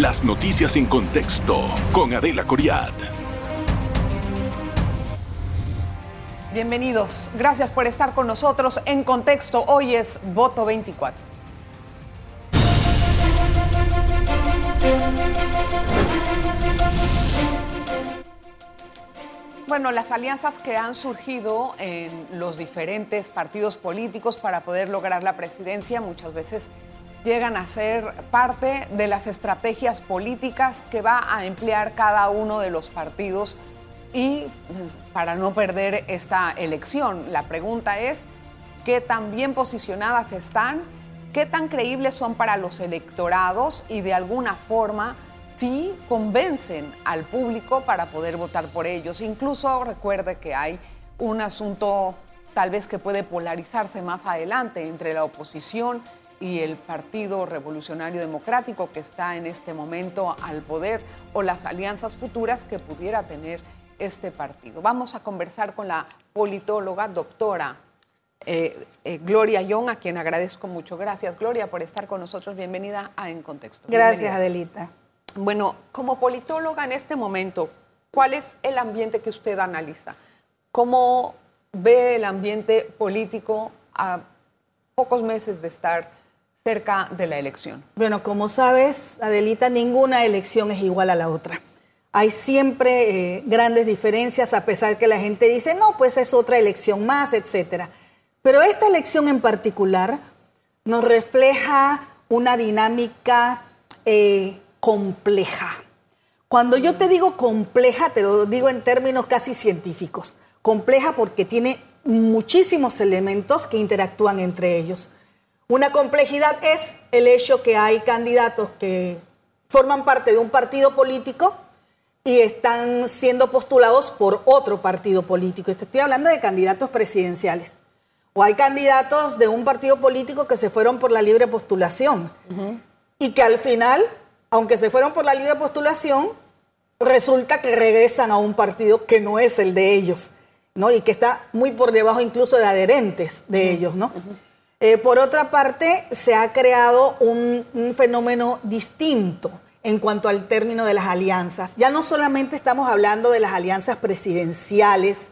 Las noticias en contexto con Adela Coriad. Bienvenidos. Gracias por estar con nosotros en contexto. Hoy es Voto 24. Bueno, las alianzas que han surgido en los diferentes partidos políticos para poder lograr la presidencia muchas veces llegan a ser parte de las estrategias políticas que va a emplear cada uno de los partidos y pues, para no perder esta elección. La pregunta es, ¿qué tan bien posicionadas están? ¿Qué tan creíbles son para los electorados y de alguna forma sí convencen al público para poder votar por ellos. Incluso recuerde que hay un asunto tal vez que puede polarizarse más adelante entre la oposición y el Partido Revolucionario Democrático que está en este momento al poder o las alianzas futuras que pudiera tener este partido. Vamos a conversar con la politóloga doctora eh, eh, Gloria Young, a quien agradezco mucho. Gracias, Gloria, por estar con nosotros. Bienvenida a En Contexto. Gracias, Adelita. Bueno, como politóloga en este momento, ¿cuál es el ambiente que usted analiza? ¿Cómo ve el ambiente político a pocos meses de estar cerca de la elección? Bueno, como sabes, Adelita, ninguna elección es igual a la otra. Hay siempre eh, grandes diferencias, a pesar que la gente dice, no, pues es otra elección más, etcétera. Pero esta elección en particular nos refleja una dinámica eh, compleja. Cuando yo te digo compleja, te lo digo en términos casi científicos. Compleja porque tiene muchísimos elementos que interactúan entre ellos. Una complejidad es el hecho que hay candidatos que forman parte de un partido político y están siendo postulados por otro partido político. Estoy hablando de candidatos presidenciales. O hay candidatos de un partido político que se fueron por la libre postulación y que al final aunque se fueron por la libre postulación, resulta que regresan a un partido que no es el de ellos, ¿no? Y que está muy por debajo incluso de adherentes de ellos, ¿no? Eh, por otra parte, se ha creado un, fenómeno distinto en cuanto al término de las alianzas. Ya no solamente estamos hablando de las alianzas presidenciales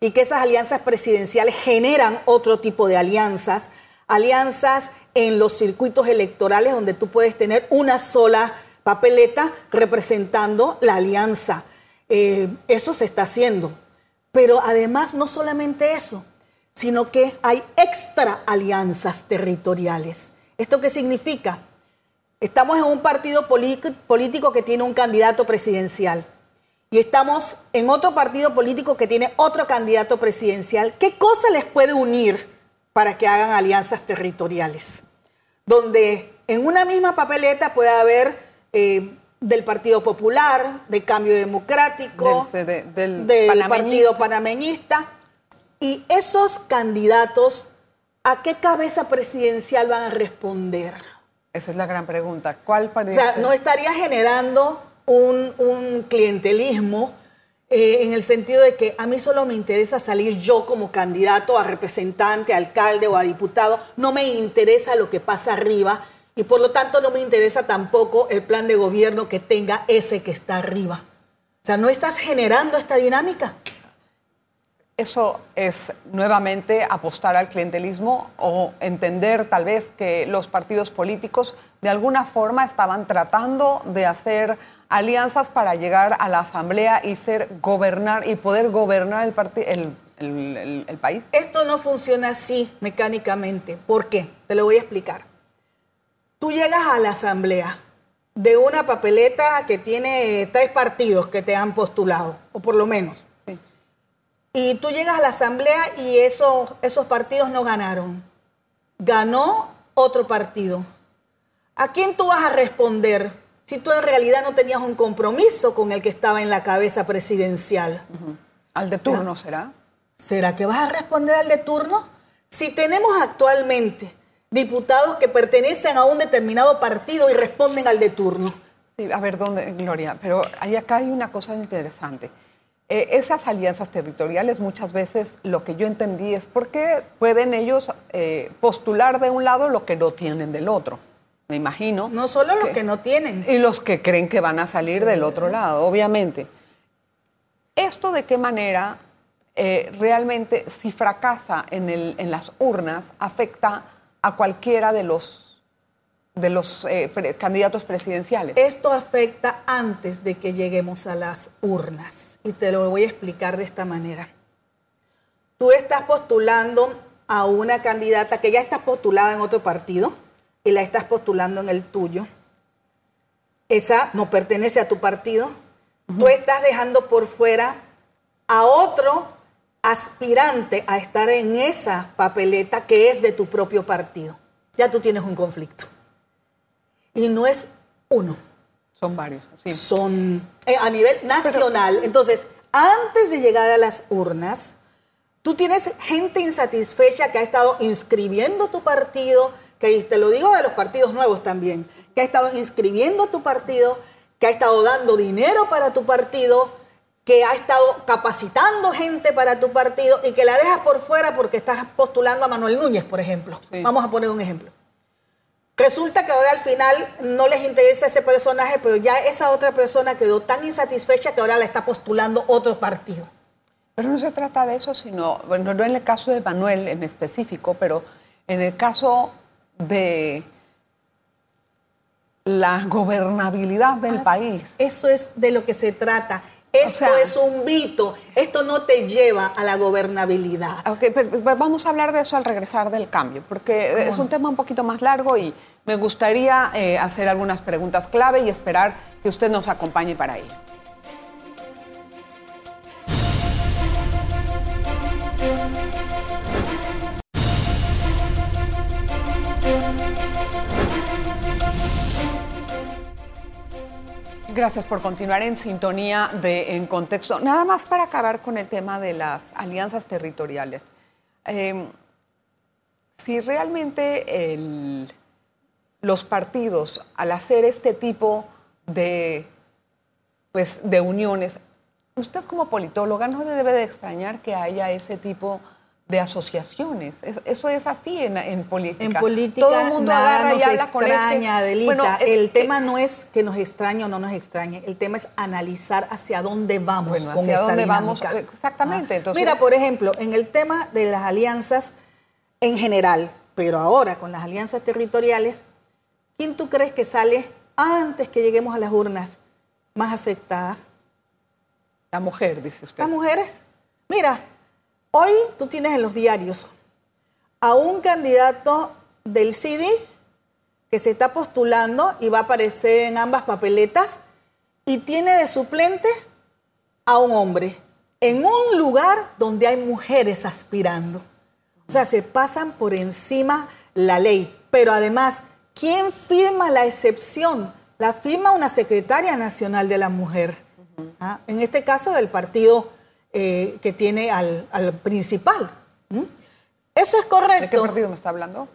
y que esas alianzas presidenciales generan otro tipo de alianzas, alianzas en los circuitos electorales donde tú puedes tener una sola papeleta representando la alianza. Eh, eso se está haciendo. Pero además no solamente eso, sino que hay extra alianzas territoriales. ¿Esto qué significa? Estamos en un partido político que tiene un candidato presidencial y estamos en otro partido político que tiene otro candidato presidencial. ¿Qué cosa les puede unir para que hagan alianzas territoriales? donde en una misma papeleta puede haber eh, del Partido Popular, del Cambio Democrático, del, Partido Panameñista. Y esos candidatos, ¿a qué cabeza presidencial van a responder? Esa es la gran pregunta. ¿Cuál parece? O sea, no estaría generando un, un clientelismo eh, en el sentido de que a mí solo me interesa salir yo como candidato a representante, a alcalde o a diputado, no me interesa lo que pasa arriba y por lo tanto no me interesa tampoco el plan de gobierno que tenga ese que está arriba. O sea, ¿no estás generando esta dinámica? Eso es nuevamente apostar al clientelismo o entender tal vez que los partidos políticos de alguna forma estaban tratando de hacer alianzas para llegar a la asamblea y ser gobernar y poder gobernar el, el, país? Esto no funciona así mecánicamente. ¿Por qué? Te lo voy a explicar. Tú llegas a la asamblea de una papeleta que tiene tres partidos que te han postulado, o por lo menos. Y tú llegas a la asamblea y esos, esos partidos no ganaron. Ganó otro partido. ¿A quién tú vas a responder? si tú en realidad no tenías un compromiso con el que estaba en la cabeza presidencial. ¿Al de turno será? ¿Será que vas a responder al de turno? Si tenemos actualmente diputados que pertenecen a un determinado partido y responden al de turno. Sí, a ver, ¿dónde, Gloria? Pero ahí acá hay una cosa interesante. Eh, esas alianzas territoriales muchas veces lo que yo entendí es porque pueden ellos eh, postular de un lado lo que no tienen del otro. me imagino. No solo los que no tienen. Y los que creen que van a salir del otro lado, obviamente. ¿Esto de qué manera eh, realmente, si fracasa en, el, en, las urnas, afecta a cualquiera de los, de los eh, candidatos presidenciales? Esto afecta antes de que lleguemos a las urnas. Y te lo voy a explicar de esta manera. Tú estás postulando a una candidata que ya está postulada en otro partido y la estás postulando en el tuyo. Esa no pertenece a tu partido. Tú estás dejando por fuera a otro aspirante a estar en esa papeleta que es de tu propio partido. Ya tú tienes un conflicto. Y no es uno. Son varios. Sí. Son eh, a nivel nacional. Entonces, antes de llegar a las urnas, Tú tienes gente insatisfecha que ha estado inscribiendo tu partido, que te lo digo de los partidos nuevos también, que ha estado inscribiendo tu partido, que ha estado dando dinero para tu partido, que ha estado capacitando gente para tu partido y que la dejas por fuera porque estás postulando a Manuel Núñez, por ejemplo. Vamos a poner un ejemplo. Resulta que ahora al final no les interesa ese personaje, pero ya esa otra persona quedó tan insatisfecha que ahora la está postulando otro partido. Pero no se trata de eso, sino, bueno, no en el caso de Manuel en específico, pero en el caso de la gobernabilidad del país. Eso es de lo que se trata. Esto es un mito. Esto no te lleva a la gobernabilidad. Ok, pero vamos a hablar de eso al regresar del cambio, porque es un tema un poquito más largo y me gustaría eh, hacer algunas preguntas clave y esperar que usted nos acompañe para ello. Gracias por continuar en sintonía de En Contexto. Nada más para acabar con el tema de las alianzas territoriales. Em, si realmente los partidos, al hacer este tipo de, pues, de uniones, usted como politóloga no debe de extrañar que haya ese tipo de de asociaciones. Eso es así en, en, política. En política Todo el mundo nada nos extraña, Adelita. el tema no es que nos extrañe o no nos extrañe. El tema es analizar hacia dónde vamos bueno, con hacia dónde vamos. Exactamente. Ah. Mira, por ejemplo, en el tema de las alianzas en general, pero ahora con las alianzas territoriales, ¿quién tú crees que sale antes que lleguemos a las urnas más afectada? La mujer, dice usted. Las mujeres. Mira, Hoy tú tienes en los diarios a un candidato del CIDI que se está postulando y va a aparecer en ambas papeletas y tiene de suplente a un hombre en un lugar donde hay mujeres aspirando. O sea, se pasan por encima la ley. Pero además, ¿quién firma la excepción? La firma una secretaria nacional de la mujer. ¿Ah? En este caso del partido eh, que tiene al, principal. Eso es correcto. ¿De qué partido me está hablando?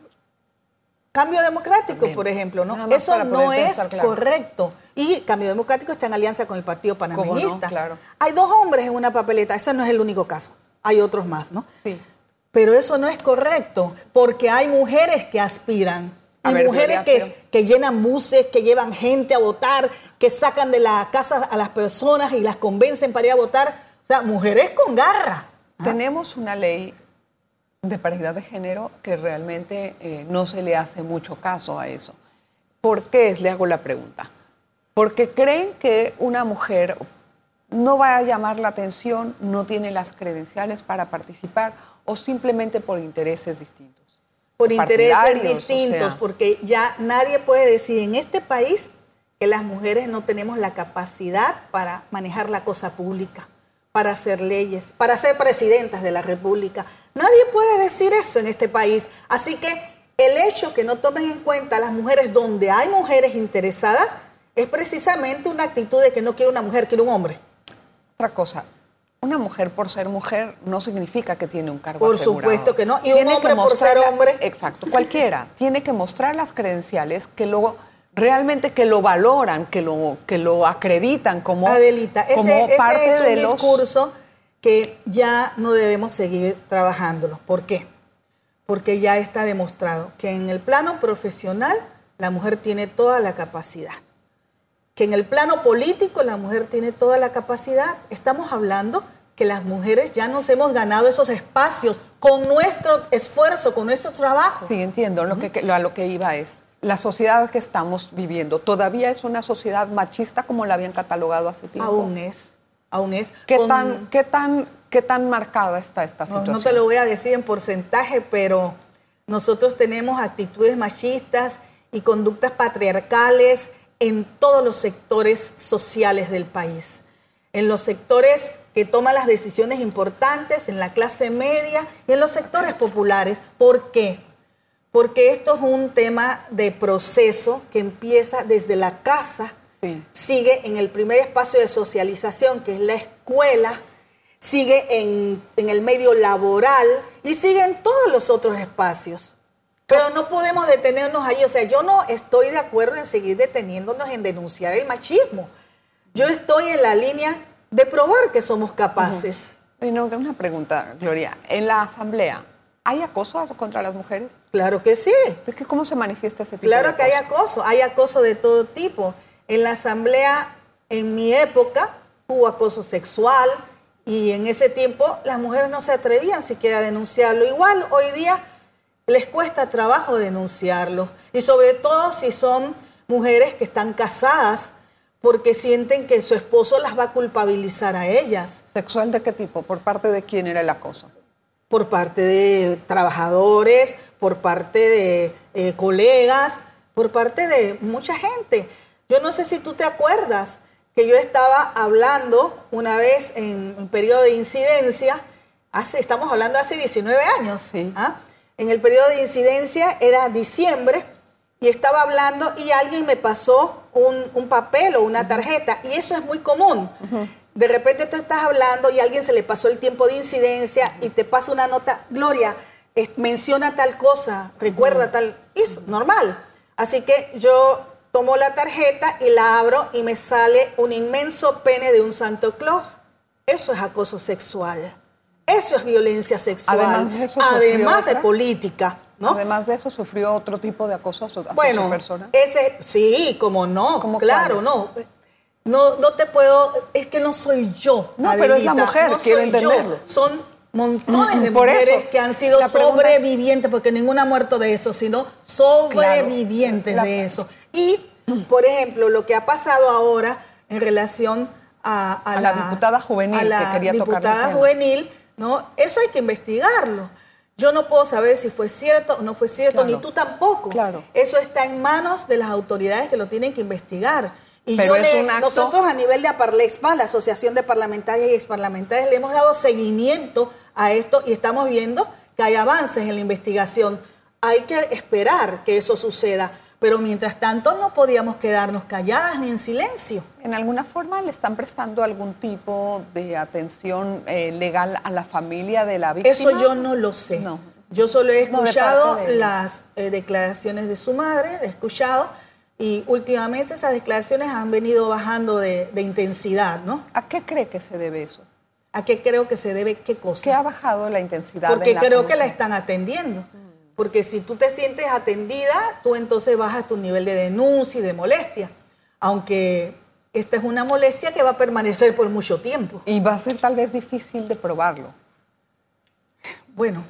Cambio Democrático, por ejemplo, ¿no? Eso no es correcto. Y Cambio Democrático está en alianza con el Partido Panameñista. claro. Hay dos hombres en una papeleta, ese no es el único caso. Hay otros más, ¿no? Sí. Pero eso no es correcto, porque hay mujeres que aspiran. Hay mujeres que, que, llenan buses, que llevan gente a votar, que sacan de la casa a las personas y las convencen para ir a votar. O sea, mujeres con garra. ¿Ah? Tenemos una ley de paridad de género que realmente eh, no se le hace mucho caso a eso. ¿Por qué? Le hago la pregunta. Porque creen que una mujer no va a llamar la atención, no tiene las credenciales para participar o simplemente por intereses distintos. Por intereses distintos, porque ya nadie puede decir en este país que las mujeres no tenemos la capacidad para manejar la cosa pública para hacer leyes, para ser presidentas de la República. Nadie puede decir eso en este país. Así que el hecho que no tomen en cuenta a las mujeres donde hay mujeres interesadas es precisamente una actitud de que no quiere una mujer, quiere un hombre. Otra cosa, una mujer por ser mujer no significa que tiene un cargo Por supuesto que no. Y un hombre por ser hombre. Exacto, cualquiera. tiene que mostrar las credenciales que luego realmente que lo valoran, que lo, que lo acreditan como, Adelita, ese, parte es un de discurso que ya no debemos seguir trabajándolo. ¿Por qué? Porque ya está demostrado que en el plano profesional la mujer tiene toda la capacidad. Que en el plano político la mujer tiene toda la capacidad. Estamos hablando que las mujeres ya nos hemos ganado esos espacios con nuestro esfuerzo, con nuestro trabajo. Sí, entiendo. Lo que, a lo que iba es, la sociedad que estamos viviendo todavía es una sociedad machista como la habían catalogado hace tiempo. Aún es, aún es. ¿Qué, tan, qué, tan, ¿Qué tan marcada está esta situación? No, te lo voy a decir en porcentaje, pero nosotros tenemos actitudes machistas y conductas patriarcales en todos los sectores sociales del país. En los sectores que toman las decisiones importantes, en la clase media y en los sectores populares. ¿Por qué? Porque esto es un tema de proceso que empieza desde la casa, sigue en el primer espacio de socialización, que es la escuela, sigue en, el medio laboral y sigue en todos los otros espacios. Pero no podemos detenernos ahí. O sea, yo no estoy de acuerdo en seguir deteniéndonos en denunciar el machismo. Yo estoy en la línea de probar que somos capaces. Uh no, una pregunta, Gloria. En la asamblea, ¿hay acoso contra las mujeres? Claro que sí. Es que ¿Cómo se manifiesta ese tipo Claro de que hay acoso. Hay acoso de todo tipo. En la asamblea, en mi época, hubo acoso sexual, y en ese tiempo las mujeres no se atrevían siquiera a denunciarlo. Igual hoy día les cuesta trabajo denunciarlo. Y sobre todo si son mujeres que están casadas porque sienten que su esposo las va a culpabilizar a ellas. ¿Sexual de qué tipo? ¿Por parte de quién era el acoso? Por parte de trabajadores, por parte de eh, colegas, por parte de mucha gente. Yo no sé si tú te acuerdas, que yo estaba hablando una vez en un periodo de incidencia, hace, estamos hablando hace 19 años. ¿ah? En el periodo de incidencia era diciembre y estaba hablando y alguien me pasó un, papel o una tarjeta y eso es muy común. De repente tú estás hablando y a alguien se le pasó el tiempo de incidencia y te pasa una nota, Gloria, menciona tal cosa, recuerda tal, eso, normal. Así que yo tomo la tarjeta y la abro y me sale un inmenso pene de un Santo Claus. Eso es acoso sexual. Eso es violencia sexual. Además de, política. ¿no? Además de eso, sufrió otro tipo de acoso a su, bueno, persona. Ese, sí, como no. claro, no. No, no te puedo, es que no soy yo. No, pero es la mujer, no quiero entenderlo. Son montones de mujeres que han sido sobrevivientes, porque ninguna ha muerto de eso, sino sobrevivientes de eso. Y, por ejemplo, lo que ha pasado ahora en relación a, la, diputada juvenil a la diputada juvenil, ¿no? Eso hay que investigarlo. Yo no puedo saber si fue cierto o no fue cierto, ni tú tampoco. Claro. Eso está en manos de las autoridades que lo tienen que investigar. Y yo nosotros a nivel de APARLEXPA, la Asociación de Parlamentarias y Exparlamentarias, le hemos dado seguimiento a esto y estamos viendo que hay avances en la investigación. Hay que esperar que eso suceda, pero mientras tanto no podíamos quedarnos calladas ni en silencio. ¿En alguna forma le están prestando algún tipo de atención eh, legal a la familia de la víctima? Eso yo no lo sé. No. Yo solo he escuchado las eh, declaraciones de su madre, he escuchado y últimamente esas declaraciones han venido bajando de, intensidad, ¿no? ¿A qué cree que se debe eso? ¿A qué creo que se debe qué cosa? ¿Qué ha bajado la intensidad? Porque creo que la están atendiendo. Porque si tú te sientes atendida, tú entonces bajas tu nivel de denuncia y de molestia. Aunque esta es una molestia que va a permanecer por mucho tiempo. Y va a ser tal vez difícil de probarlo. Bueno,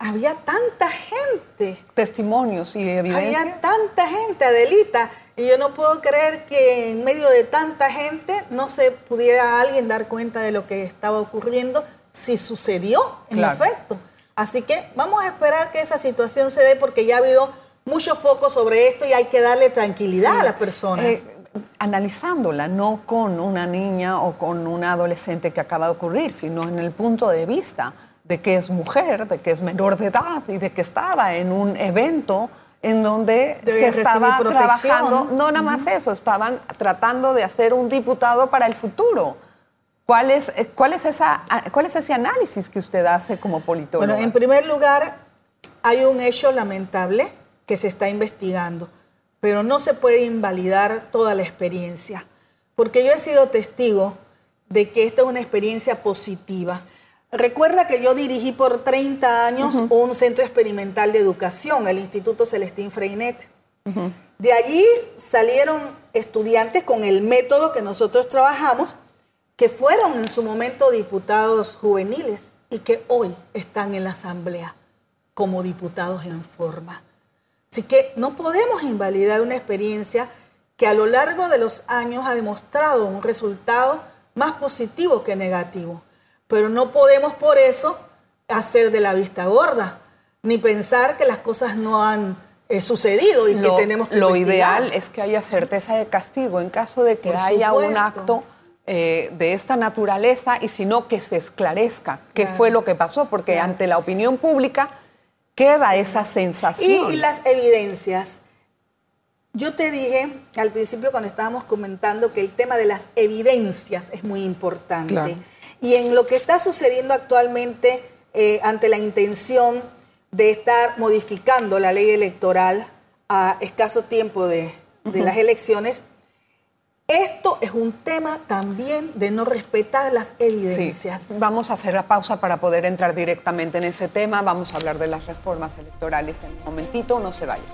había tanta gente. Testimonios y evidencias. Había tanta gente, Adelita. Y yo no puedo creer que en medio de tanta gente no se pudiera alguien dar cuenta de lo que estaba ocurriendo si sucedió en efecto. Así que vamos a esperar que esa situación se dé porque ya ha habido mucho foco sobre esto y hay que darle tranquilidad a la persona. Eh, analizándola, no con una niña o con una adolescente que acaba de ocurrir, sino en el punto de vista de que es mujer, de que es menor de edad y de que estaba en un evento en donde se estaba trabajando, no nada más eso, estaban tratando de hacer un diputado para el futuro. ¿Cuál es, eh, cuál es, esa, cuál es ese análisis que usted hace como politólogo? Bueno, en primer lugar, hay un hecho lamentable que se está investigando, pero no se puede invalidar toda la experiencia, porque yo he sido testigo de que esta es una experiencia positiva. Recuerda que yo dirigí por 30 años un centro experimental de educación, el Instituto Celestín Freinet. De allí salieron estudiantes con el método que nosotros trabajamos, que fueron en su momento diputados juveniles y que hoy están en la Asamblea como diputados en forma. Así que no podemos invalidar una experiencia que a lo largo de los años ha demostrado un resultado más positivo que negativo. Pero no podemos por eso hacer de la vista gorda, ni pensar que las cosas no han eh, sucedido y que tenemos que Lo ideal es que haya certeza de castigo en caso de que haya un acto eh, de esta naturaleza y si no que se esclarezca qué fue lo que pasó, porque ante la opinión pública queda esa sensación. Y, las evidencias. Yo te dije al principio cuando estábamos comentando que el tema de las evidencias es muy importante. Y en lo que está sucediendo actualmente eh, ante la intención de estar modificando la ley electoral a escaso tiempo de, las elecciones, esto es un tema también de no respetar las evidencias. Vamos a hacer la pausa para poder entrar directamente en ese tema. Vamos a hablar de las reformas electorales en un momentito. No se vayan.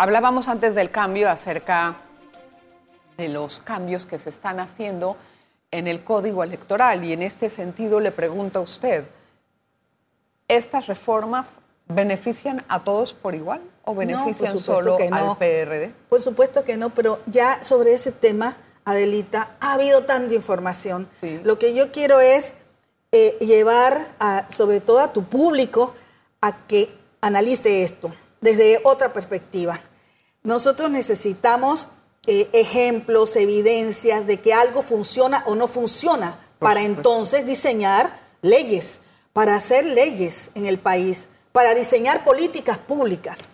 Hablábamos antes del cambio acerca de los cambios que se están haciendo en el código electoral y en este sentido le pregunto a usted, ¿estas reformas benefician a todos por igual o benefician solo al PRD? Por supuesto que no, pero ya sobre ese tema, Adelita, ha habido tanta información. Lo que yo quiero es eh, llevar sobre todo a tu público a que analice esto desde otra perspectiva. Nosotros necesitamos eh, ejemplos, evidencias de que algo funciona o no funciona para entonces diseñar leyes, para hacer leyes en el país, para diseñar políticas públicas.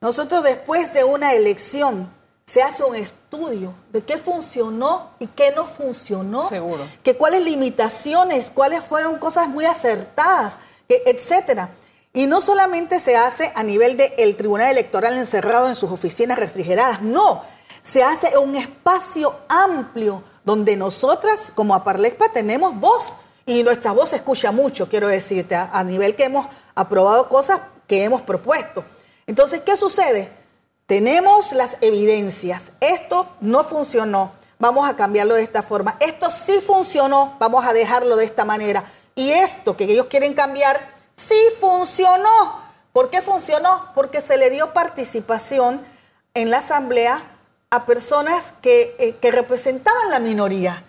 Nosotros después de una elección se hace un estudio de qué funcionó y qué no funcionó. Seguro. Que cuáles limitaciones, cuáles fueron cosas muy acertadas, etcétera. Y no solamente se hace a nivel del Tribunal Electoral encerrado en sus oficinas refrigeradas, no, se hace en un espacio amplio donde nosotras como Aparlexpa tenemos voz y nuestra voz se escucha mucho, quiero decirte, a, nivel que hemos aprobado cosas que hemos propuesto. Entonces, ¿qué sucede? Tenemos las evidencias, esto no funcionó, vamos a cambiarlo de esta forma, esto sí funcionó, vamos a dejarlo de esta manera. Y esto que ellos quieren cambiar, Sí funcionó. ¿Por qué funcionó? Porque se le dio participación en la asamblea a personas que, eh, representaban la minoría.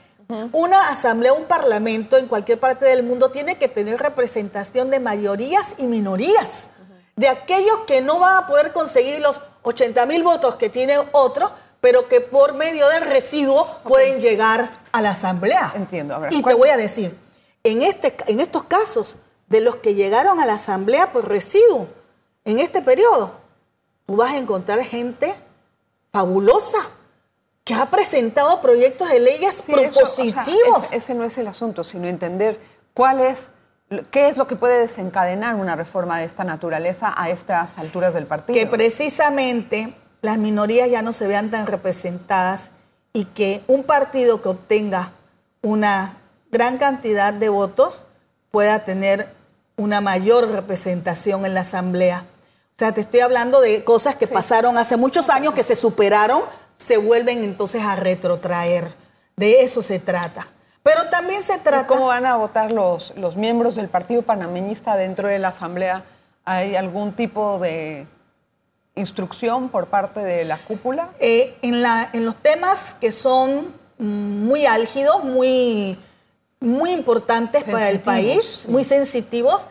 Una asamblea, un parlamento en cualquier parte del mundo tiene que tener representación de mayorías y minorías. De aquellos que no van a poder conseguir los 80 mil votos que tiene otro, pero que por medio del residuo pueden llegar a la asamblea. Entiendo. y te voy a decir, en, este, en estos casos, de los que llegaron a la asamblea por residuo en este periodo, tú vas a encontrar gente fabulosa que ha presentado proyectos de leyes propositivos. ese no es el asunto, sino entender cuál es, qué es lo que puede desencadenar una reforma de esta naturaleza a estas alturas del partido. Que precisamente las minorías ya no se vean tan representadas y que un partido que obtenga una gran cantidad de votos pueda tener una mayor representación en la Asamblea. O sea, te estoy hablando de cosas que pasaron hace muchos años, que se superaron, se vuelven entonces a retrotraer. De eso se trata. Pero también se trata... ¿Cómo van a votar los, los miembros del Partido Panameñista dentro de la Asamblea? ¿Hay algún tipo de instrucción por parte de la cúpula? Eh, en, la, en los temas que son muy álgidos, muy muy importantes para el país, muy sensitivos.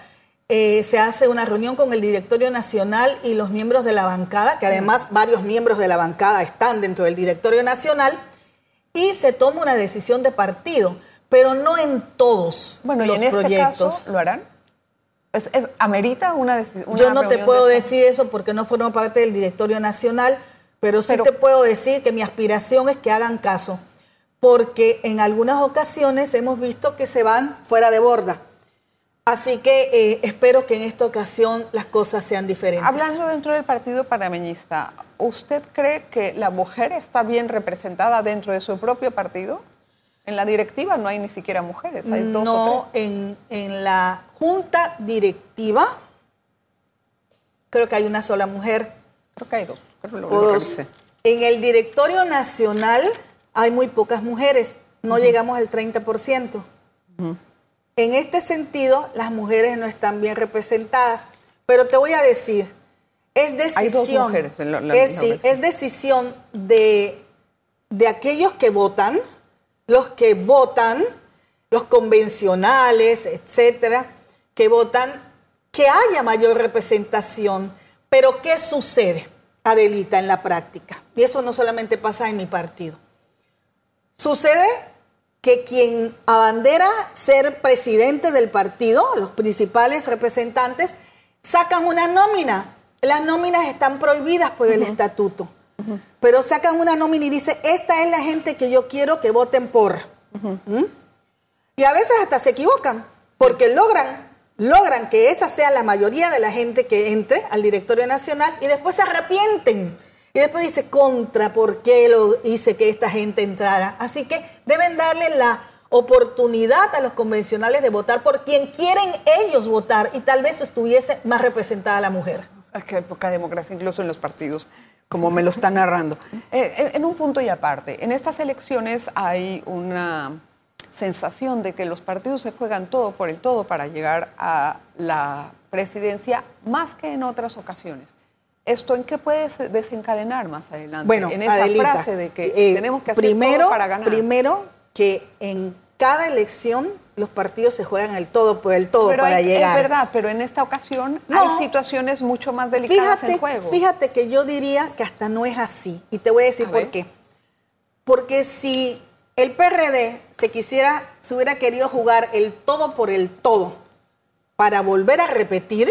Eh, se hace una reunión con el directorio nacional y los miembros de la bancada, que además varios miembros de la bancada están dentro del directorio nacional, y se toma una decisión de partido, pero no en todos bueno, los ¿y en proyectos. Este caso, ¿Lo harán? ¿Es, ¿Amerita una decisión? Yo no te puedo decir eso porque no formo parte del directorio nacional, pero sí te puedo decir que mi aspiración es que hagan caso porque en algunas ocasiones hemos visto que se van fuera de borda. Así que eh, espero que en esta ocasión las cosas sean diferentes. Hablando dentro del Partido Panameñista, ¿usted cree que la mujer está bien representada dentro de su propio partido? En la directiva no hay ni siquiera mujeres, hay dos no, o tres. En, en la junta directiva creo que hay una sola mujer. Creo que hay dos. Creo que lo, lo revisé. en el directorio nacional hay muy pocas mujeres, no llegamos al 30%. En este sentido, las mujeres no están bien representadas. Pero te voy a decir, es decisión, la- la- es, sí, es decisión de, de aquellos que votan, los que votan, los convencionales, etcétera, que votan, que haya mayor representación. Pero ¿qué sucede, Adelita, en la práctica? Y eso no solamente pasa en mi partido. Sucede que quien abandera ser presidente del partido, los principales representantes, sacan una nómina. Las nóminas están prohibidas por el estatuto. Pero sacan una nómina y dice, esta es la gente que yo quiero que voten por. ¿Mm? Y a veces hasta se equivocan, porque logran, logran que esa sea la mayoría de la gente que entre al directorio nacional y después se arrepienten. Y después dice, contra, ¿por qué lo hice que esta gente entrara? Así que deben darle la oportunidad a los convencionales de votar por quien quieren ellos votar y tal vez estuviese más representada la mujer. Ay, qué poca democracia, incluso en los partidos, como me lo está narrando. Eh, en un punto y aparte, en estas elecciones hay una sensación de que los partidos se juegan todo por el todo para llegar a la presidencia más que en otras ocasiones. ¿Esto en qué puede se- desencadenar más adelante? Bueno, en esa Adelita, frase de que eh, tenemos que hacer primero, todo para ganar. Primero, que en cada elección los partidos se juegan el todo por el todo pero para hay- llegar. Es verdad, pero en esta ocasión No. hay situaciones mucho más delicadas Fíjate, en juego. fíjate que yo diría que hasta no es así. Y te voy a decir A por ver. qué. Porque si el PRD se quisiera, se hubiera querido jugar el todo por el todo para volver a repetir,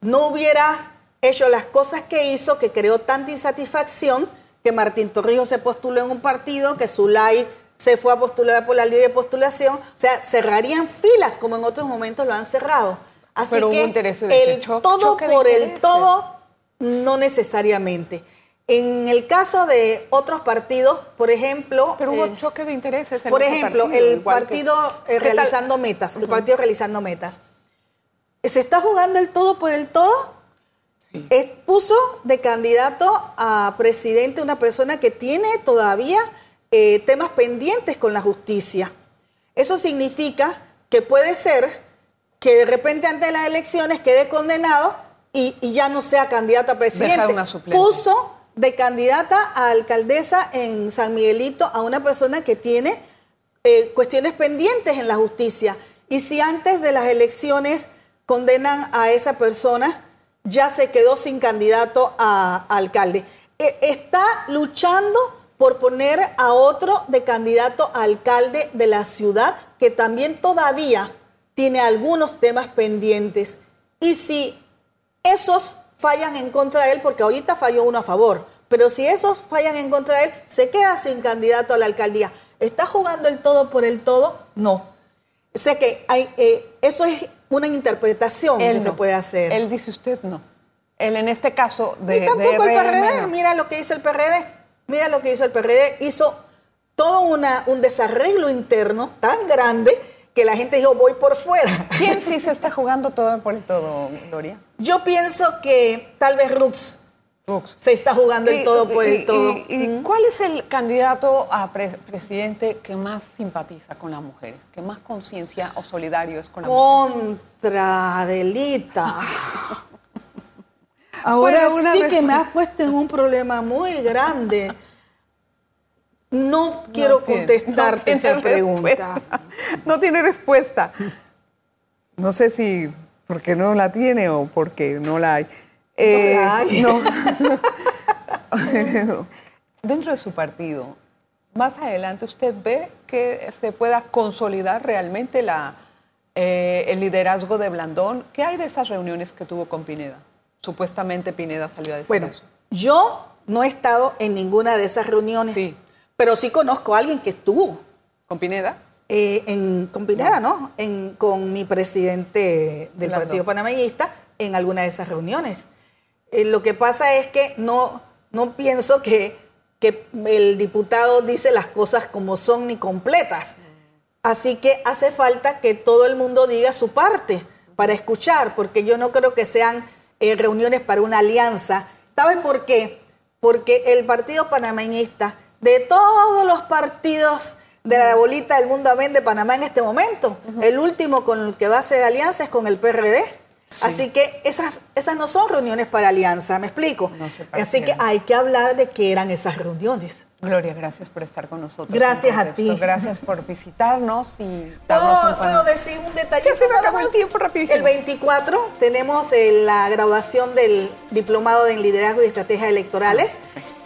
no hubiera hecho las cosas que hizo, que creó tanta insatisfacción, que Martín Torrijos se postuló en un partido, que Zulay se fue a postular por la ley de postulación. O sea, cerrarían filas como en otros momentos lo han cerrado. Así Pero hubo que el todo choque por el todo, no necesariamente. En el caso de otros partidos, por ejemplo, Pero hubo eh, choque de intereses en por ejemplo, partido, el que- partido eh, realizando metas, el partido realizando metas. ¿Se está jugando el todo por el todo? Sí. Es- puso de candidato a presidente una persona que tiene todavía eh, temas pendientes con la justicia. Eso significa que puede ser que de repente antes de las elecciones quede condenado y, y ya no sea candidato a presidente. Una. Puso de candidata a alcaldesa en San Miguelito a una persona que tiene eh, cuestiones pendientes en la justicia. Y si antes de las elecciones condenan a esa persona, ya se quedó sin candidato a, alcalde. Eh, está luchando por poner a otro de candidato a alcalde de la ciudad, que también todavía tiene algunos temas pendientes. Y si esos fallan en contra de él, porque ahorita falló uno a favor, pero si esos fallan en contra de él, se queda sin candidato a la alcaldía. ¿Está jugando el todo por el todo? No. Sea que hay, eh, eso es una interpretación Él que se no. puede hacer. Él dice usted no. Él en este caso de, y tampoco de el PRD. no. Mira lo que hizo el PRD. Mira lo que hizo el PRD. Hizo todo una, un desarreglo interno tan grande que la gente dijo, voy por fuera. ¿Quién sí se está jugando todo por el todo, Gloria? Yo pienso que tal vez Roots Se está jugando el todo por el todo. y- y cuál es el candidato a pre- presidente que más simpatiza con las mujeres? ¿Que más conciencia o solidario es con la mujer? Contra Adelita. Ahora Bueno, sí que me has puesto en un problema muy grande. No quiero tiene- contestarte no esa pregunta. respuesta. No tiene respuesta. No sé si porque no la tiene o porque no la hay. Eh, no. Dentro de su partido, más adelante usted ve que se pueda consolidar realmente la, eh, el liderazgo de Blandón. ¿Qué hay de esas reuniones que tuvo con Pineda? Supuestamente Pineda salió a decir Bueno, eso. yo no he estado en ninguna de esas reuniones, Sí. pero sí conozco a alguien que estuvo. ¿Con Pineda? eh, en, con Pineda, ¿no? En, con mi presidente del. Partido Panameñista en alguna de esas reuniones. Eh, lo que pasa es que no, no pienso que, que el diputado dice las cosas como son ni completas. Así que hace falta que todo el mundo diga su parte para escuchar, porque yo no creo que sean eh, reuniones para una alianza. ¿Saben por qué? Porque el Partido Panameñista, de todos los partidos de la bolita del mundo amén de Panamá en este momento, el último con el que va a hacer alianza es con el PRD. Así que esas, esas no son reuniones para alianza, ¿me explico? No Así que hay que hablar de qué eran esas reuniones. Gloria, gracias por estar con nosotros. Gracias a ti. Gracias por visitarnos y darnos ¿Puedo, decir un detallito? Ya se me acabó el tiempo rapidísimo. El 24 tenemos eh, la graduación del Diplomado en Liderazgo y Estrategias Electorales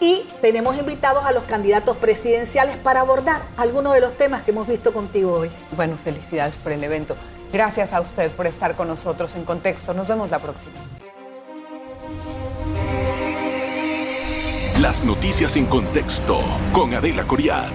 y tenemos invitados a los candidatos presidenciales para abordar algunos de los temas que hemos visto contigo hoy. Bueno, felicidades por el evento. Gracias a usted por estar con nosotros en Contexto. Nos vemos la próxima. Las noticias en contexto con Adela Coriad.